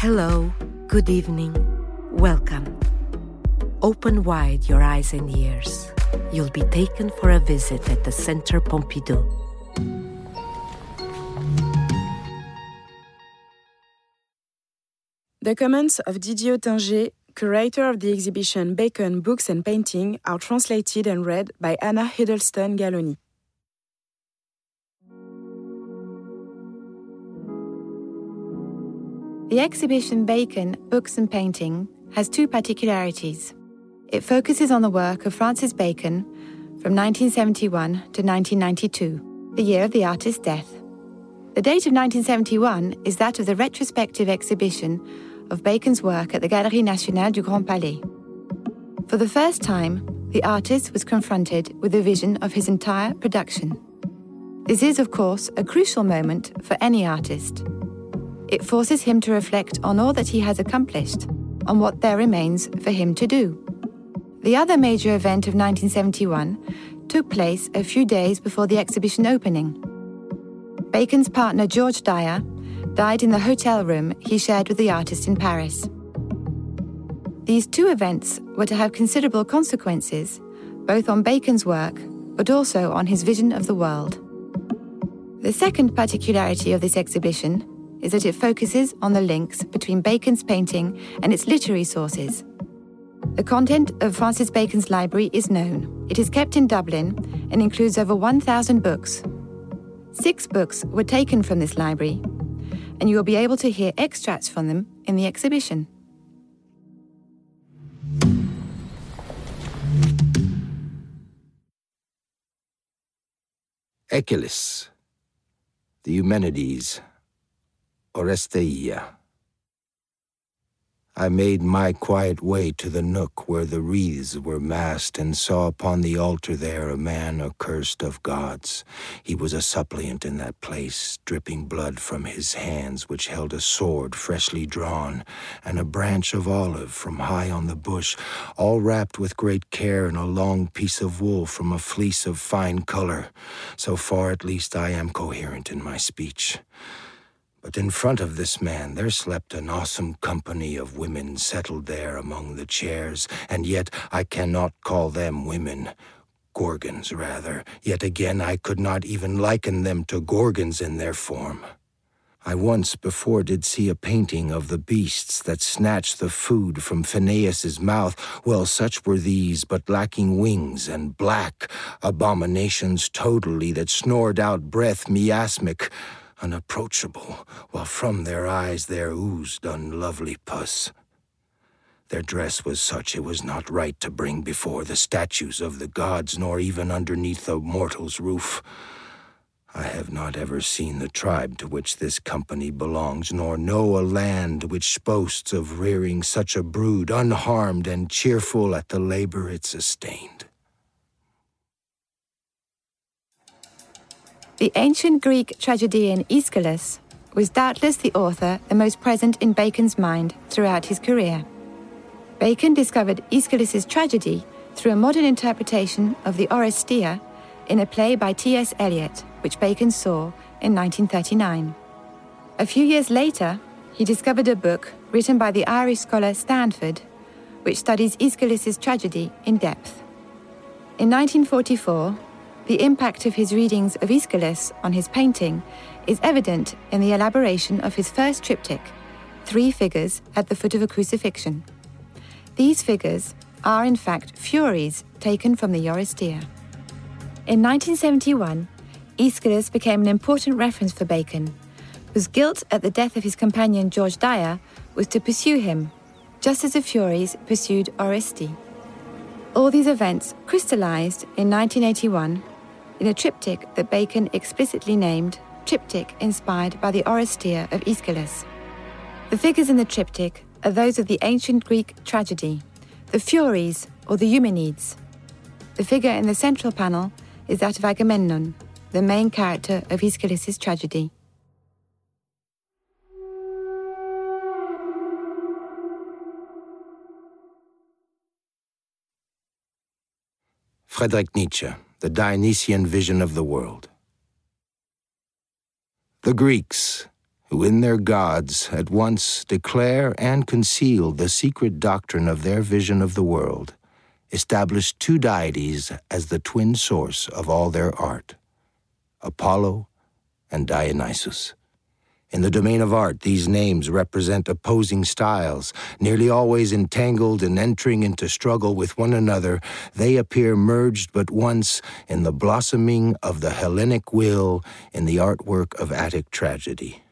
Hello, good evening, welcome. Open wide your eyes and ears. You'll be taken for a visit at the Centre Pompidou. The comments of Didier Ottinger, curator of the exhibition Bacon Books and Painting, are translated and read by Anna Hiddleston Galloni. The exhibition Bacon, Books and Painting has two particularities. It focuses on the work of Francis Bacon from 1971 to 1992, the year of the artist's death. The date of 1971 is that of the retrospective exhibition of Bacon's work at the Galerie Nationale du Grand Palais. For the first time, the artist was confronted with a vision of his entire production. This is, of course, a crucial moment for any artist. It forces him to reflect on all that he has accomplished, on what there remains for him to do. The other major event of 1971 took place a few days before the exhibition opening. Bacon's partner George Dyer died in the hotel room he shared with the artist in Paris. These two events were to have considerable consequences, both on Bacon's work but also on his vision of the world. The second particularity of this exhibition is that it focuses on the links between Bacon's painting and its literary sources. The content of Francis Bacon's library is known. It is kept in Dublin and includes over 1,000 books. Six books were taken from this library, and you will be able to hear extracts from them in the exhibition. Aeschylus, the Eumenides, Oresteia. Uh, I made my quiet way to the nook where the wreaths were massed and saw upon the altar there a man accursed of gods. He was a suppliant in that place, dripping blood from his hands, which held a sword freshly drawn, and a branch of olive from high on the bush, all wrapped with great care in a long piece of wool from a fleece of fine color. So far at least I am coherent in my speech. But in front of this man there slept an awesome company of women settled there among the chairs, and yet I cannot call them women. Gorgons, rather. Yet again I could not even liken them to Gorgons in their form. I once before did see a painting of the beasts that snatched the food from Phineus's mouth. Well, such were these, but lacking wings and black, abominations totally that snored out breath miasmic unapproachable, while from their eyes there oozed unlovely pus. Their dress was such it was not right to bring before the statues of the gods, nor even underneath a mortal's roof. I have not ever seen the tribe to which this company belongs, nor know a land which boasts of rearing such a brood, unharmed and cheerful at the labor it sustained. The ancient Greek tragedian Aeschylus was doubtless the author the most present in Bacon's mind throughout his career. Bacon discovered Aeschylus's tragedy through a modern interpretation of the Oresteia in a play by T.S. Eliot, which Bacon saw in 1939. A few years later, he discovered a book written by the Irish scholar Stanford, which studies Aeschylus's tragedy in depth. In 1944, the impact of his readings of Aeschylus on his painting is evident in the elaboration of his first triptych, Three Figures at the Foot of a Crucifixion. These figures are, in fact, Furies taken from the Oresteia. In 1971, Aeschylus became an important reference for Bacon, whose guilt at the death of his companion George Dyer was to pursue him, just as the Furies pursued Oreste. All these events crystallized in 1981 in a triptych that Bacon explicitly named Triptych Inspired by the Oresteia of Aeschylus. The figures in the triptych are those of the ancient Greek tragedy, the Furies or the Eumenides. The figure in the central panel is that of Agamemnon, the main character of Aeschylus' tragedy. Friedrich Nietzsche, The Dionysian Vision of the World. The Greeks, who in their gods at once declare and conceal the secret doctrine of their vision of the world, established two deities as the twin source of all their art Apollo and Dionysus. In the domain of art, these names represent opposing styles. Nearly always entangled and entering into struggle with one another, they appear merged but once in the blossoming of the Hellenic will in the artwork of Attic tragedy.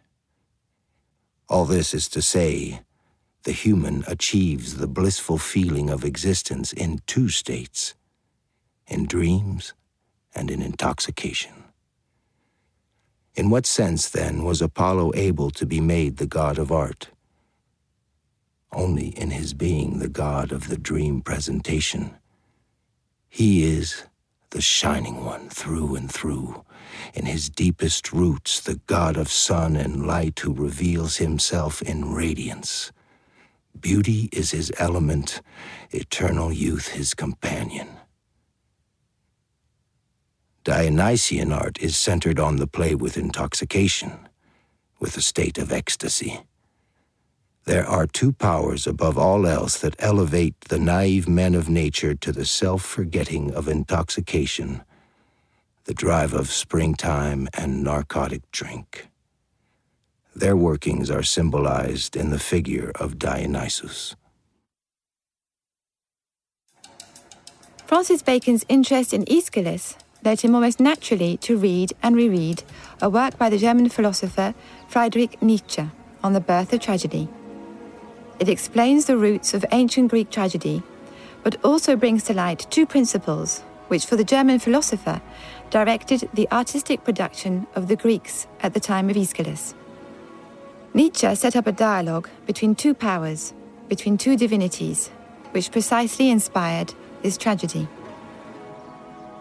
All this is to say, the human achieves the blissful feeling of existence in two states in dreams and in intoxication. In what sense, then, was Apollo able to be made the god of art? Only in his being the god of the dream presentation. He is the shining one through and through, in his deepest roots, the god of sun and light who reveals himself in radiance. Beauty is his element, eternal youth his companion. Dionysian art is centered on the play with intoxication, with a state of ecstasy. There are two powers above all else that elevate the naive men of nature to the self forgetting of intoxication the drive of springtime and narcotic drink. Their workings are symbolized in the figure of Dionysus. Francis Bacon's interest in Aeschylus led him almost naturally to read and reread a work by the German philosopher Friedrich Nietzsche on the birth of tragedy. It explains the roots of ancient Greek tragedy, but also brings to light two principles which, for the German philosopher, directed the artistic production of the Greeks at the time of Aeschylus. Nietzsche set up a dialogue between two powers, between two divinities, which precisely inspired this tragedy.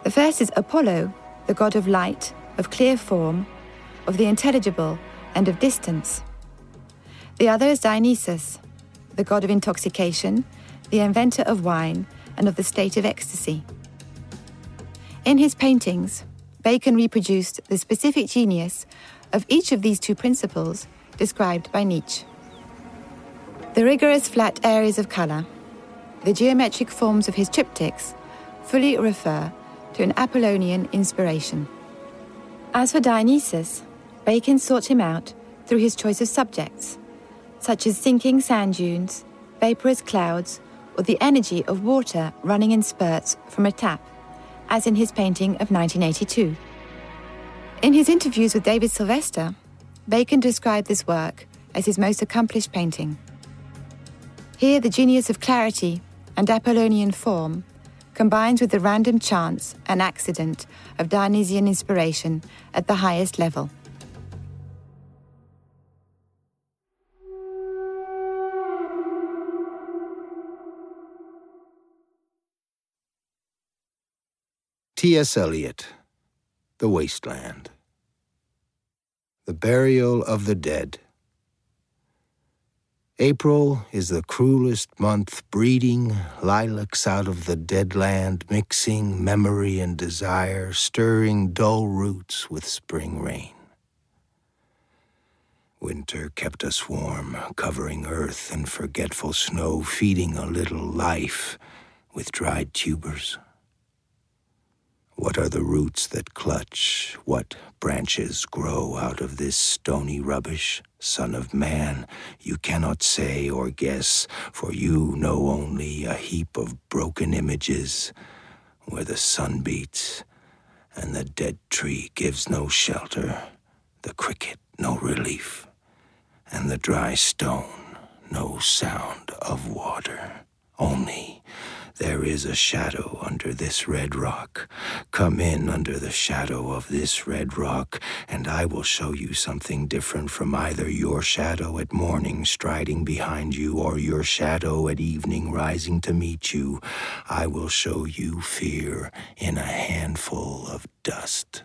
The first is Apollo, the god of light, of clear form, of the intelligible, and of distance. The other is Dionysus, the god of intoxication, the inventor of wine, and of the state of ecstasy. In his paintings, Bacon reproduced the specific genius of each of these two principles described by Nietzsche. The rigorous flat areas of colour, the geometric forms of his triptychs, fully refer to an Apollonian inspiration. As for Dionysus, Bacon sought him out through his choice of subjects, such as sinking sand dunes, vaporous clouds, or the energy of water running in spurts from a tap, as in his painting of 1982. In his interviews with David Sylvester, Bacon described this work as his most accomplished painting. Here, the genius of clarity and Apollonian form combines with the random chance and accident of Dionysian inspiration at the highest level. T.S. Eliot, The Wasteland. The Burial of the Dead. April is the cruelest month, breeding lilacs out of the dead land, mixing memory and desire, stirring dull roots with spring rain. Winter kept us warm, covering earth in forgetful snow, feeding a little life with dried tubers. What are the roots that clutch? What branches grow out of this stony rubbish? Son of man, you cannot say or guess, for you know only a heap of broken images where the sun beats and the dead tree gives no shelter, the cricket no relief, and the dry stone no sound of water. Only there is a shadow under this red rock. Come in under the shadow of this red rock, and I will show you something different from either your shadow at morning striding behind you or your shadow at evening rising to meet you. I will show you fear in a handful of dust.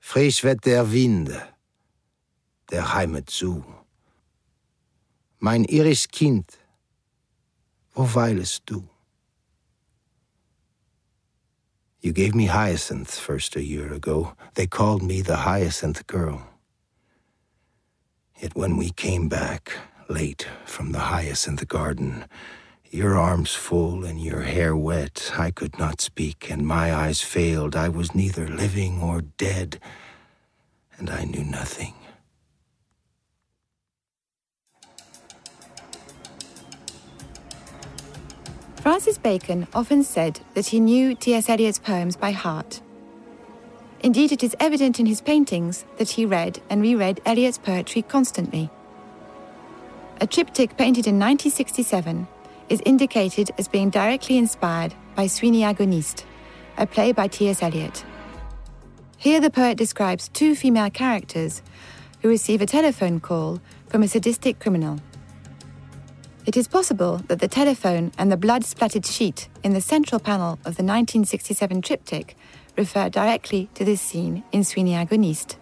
Frisch weht der Wind, der Heimat zu. Mein iris Kind, wo weilest do. You gave me Hyacinth first a year ago. They called me the Hyacinth Girl. Yet when we came back, late from the Hyacinth Garden, your arms full and your hair wet, I could not speak, and my eyes failed. I was neither living or dead, and I knew nothing. Francis Bacon often said that he knew T.S. Eliot's poems by heart. Indeed, it is evident in his paintings that he read and reread Eliot's poetry constantly. A triptych painted in 1967 is indicated as being directly inspired by Sweeney Agonistes, a play by T.S. Eliot. Here, the poet describes two female characters who receive a telephone call from a sadistic criminal. It is possible that the telephone and the blood splattered sheet in the central panel of the 1967 triptych refer directly to this scene in Sweeney Agonistes.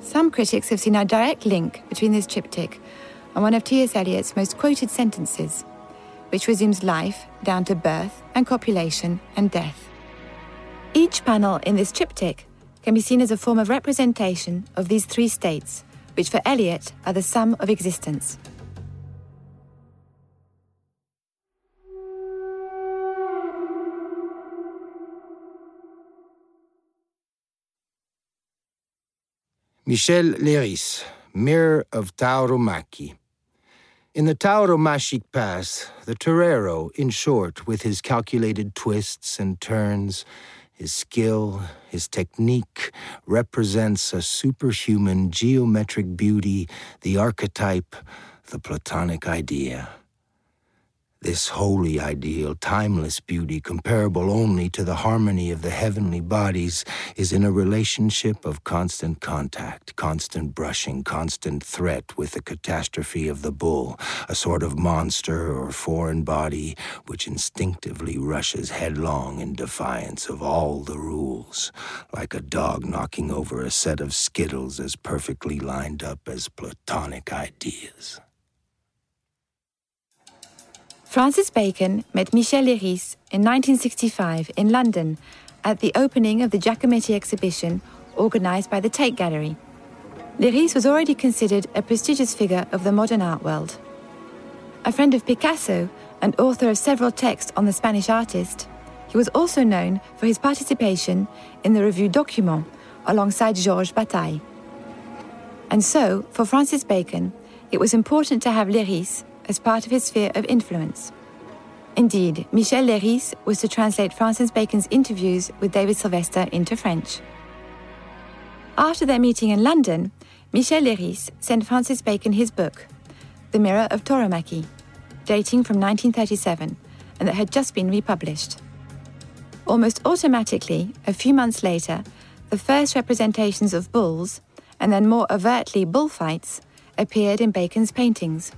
Some critics have seen a direct link between this triptych and one of T.S. Eliot's most quoted sentences which resumes life down to birth and copulation and death. Each panel in this triptych can be seen as a form of representation of these three states, which for Eliot are the sum of existence. Michel Leiris, Mirror of Tauromachy. In the Tauromachic Pass, the torero, in short, with his calculated twists and turns, his skill, his technique, represents a superhuman geometric beauty, the archetype, the Platonic idea. This holy ideal, timeless beauty, comparable only to the harmony of the heavenly bodies, is in a relationship of constant contact, constant brushing, constant threat with the catastrophe of the bull, a sort of monster or foreign body which instinctively rushes headlong in defiance of all the rules, like a dog knocking over a set of skittles as perfectly lined up as Platonic ideas. Francis Bacon met Michel Leiris in 1965 in London at the opening of the Giacometti exhibition organised by the Tate Gallery. Leiris was already considered a prestigious figure of the modern art world. A friend of Picasso and author of several texts on the Spanish artist, he was also known for his participation in the revue Document alongside Georges Bataille. And so, for Francis Bacon, it was important to have Leiris as part of his sphere of influence. Indeed, Michel Leiris was to translate Francis Bacon's interviews with David Sylvester into French. After their meeting in London, Michel Leiris sent Francis Bacon his book, The Mirror of Tauromachy, dating from 1937 and that had just been republished. Almost automatically, a few months later, the first representations of bulls, and then more overtly bullfights, appeared in Bacon's paintings.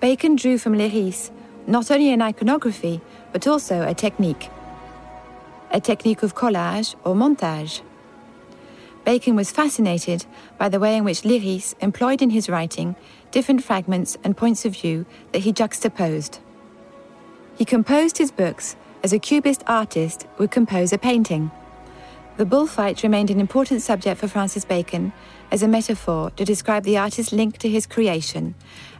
Bacon drew from Leiris not only an iconography, but also a technique. A technique of collage or montage. Bacon was fascinated by the way in which Leiris employed in his writing different fragments and points of view that he juxtaposed. He composed his books as a cubist artist would compose a painting. The bullfight remained an important subject for Francis Bacon as a metaphor to describe the artist's link to his creation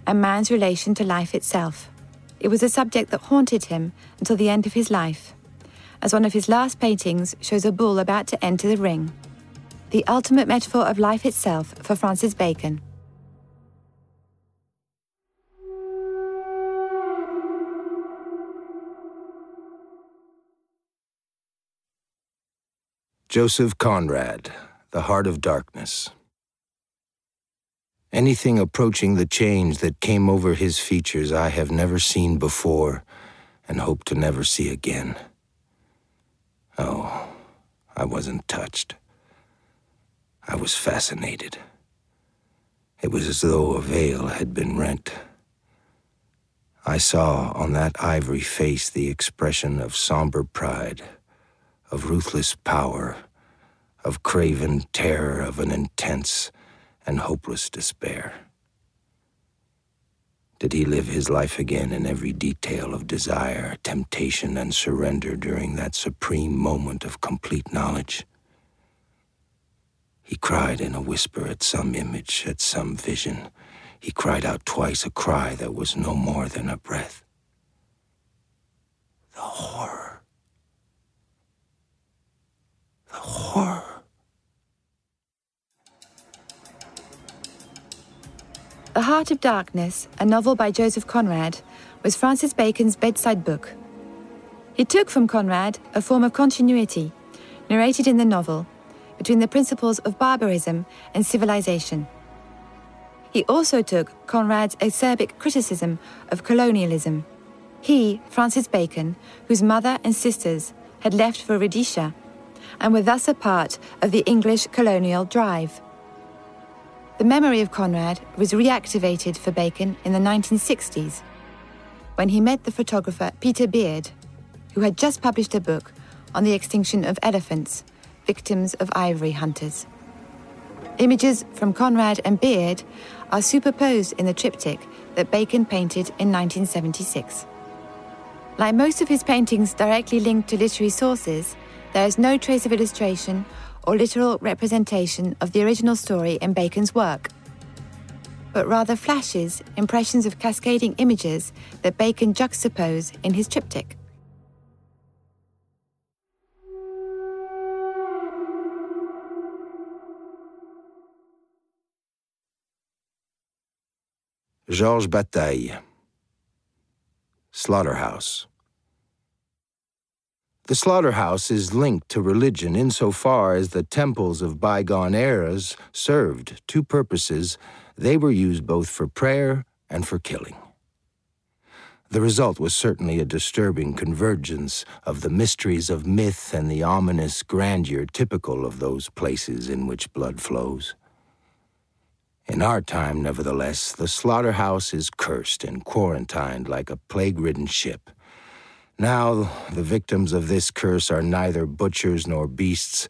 and man's relation to life itself. It was a subject that haunted him until the end of his life, as one of his last paintings shows a bull about to enter the ring. The ultimate metaphor of life itself for Francis Bacon. Joseph Conrad, The Heart of Darkness. Anything approaching the change that came over his features I have never seen before and hope to never see again. Oh, I wasn't touched. I was fascinated. It was as though a veil had been rent. I saw on that ivory face the expression of somber pride, of ruthless power, of craven terror of an intense, and hopeless despair. Did he live his life again in every detail of desire, temptation, and surrender during that supreme moment of complete knowledge? He cried in a whisper at some image, at some vision. He cried out twice a cry that was no more than a breath. The horror. The Heart of Darkness, a novel by Joseph Conrad, was Francis Bacon's bedside book. He took from Conrad a form of continuity, narrated in the novel, between the principles of barbarism and civilization. He also took Conrad's acerbic criticism of colonialism. He, Francis Bacon, whose mother and sisters had left for Rhodesia, and were thus a part of the English colonial drive. The memory of Conrad was reactivated for Bacon in the 1960s when he met the photographer Peter Beard, who had just published a book on the extinction of elephants, victims of ivory hunters. Images from Conrad and Beard are superposed in the triptych that Bacon painted in 1976. Like most of his paintings directly linked to literary sources, there is no trace of illustration or literal representation of the original story in Bacon's work, but rather flashes, impressions of cascading images that Bacon juxtaposed in his triptych. Georges Bataille, Slaughterhouse. The slaughterhouse is linked to religion insofar as the temples of bygone eras served two purposes. They were used both for prayer and for killing. The result was certainly a disturbing convergence of the mysteries of myth and the ominous grandeur typical of those places in which blood flows. In our time, nevertheless, the slaughterhouse is cursed and quarantined like a plague ridden ship. Now, the victims of this curse are neither butchers nor beasts,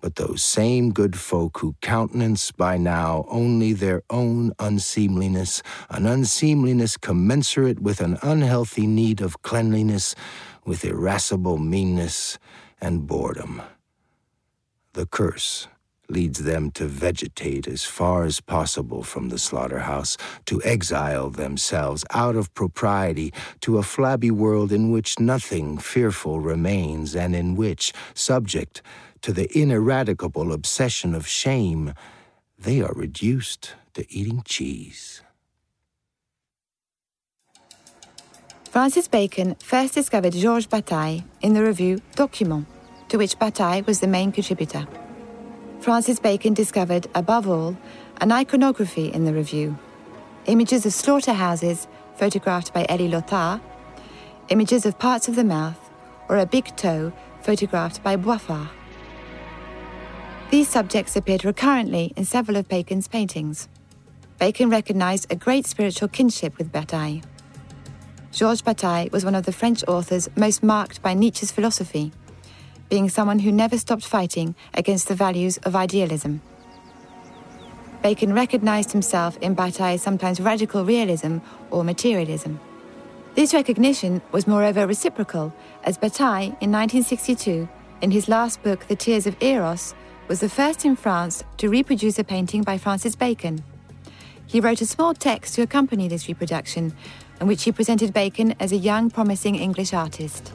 but those same good folk who countenance by now only their own unseemliness, an unseemliness commensurate with an unhealthy need of cleanliness, with irascible meanness and boredom. The curse leads them to vegetate as far as possible from the slaughterhouse, to exile themselves out of propriety to a flabby world in which nothing fearful remains, and in which, subject to the ineradicable obsession of shame, they are reduced to eating cheese. Francis Bacon first discovered Georges Bataille in the review Document, to which Bataille was the main contributor. Francis Bacon discovered, above all, an iconography in the review images of slaughterhouses photographed by Eli Lotar, images of parts of the mouth, or a big toe photographed by Boiffard. These subjects appeared recurrently in several of Bacon's paintings. Bacon recognized a great spiritual kinship with Bataille. Georges Bataille was one of the French authors most marked by Nietzsche's philosophy being someone who never stopped fighting against the values of idealism. Bacon recognized himself in Bataille's sometimes radical realism or materialism. This recognition was moreover reciprocal, as Bataille, in 1962, in his last book, The Tears of Eros, was the first in France to reproduce a painting by Francis Bacon. He wrote a small text to accompany this reproduction, in which he presented Bacon as a young, promising English artist.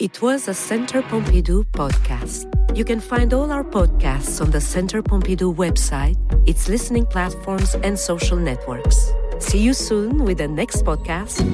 It was a Center Pompidou podcast. You can find all our podcasts on the Center Pompidou website, its listening platforms, and social networks. See you soon with the next podcast.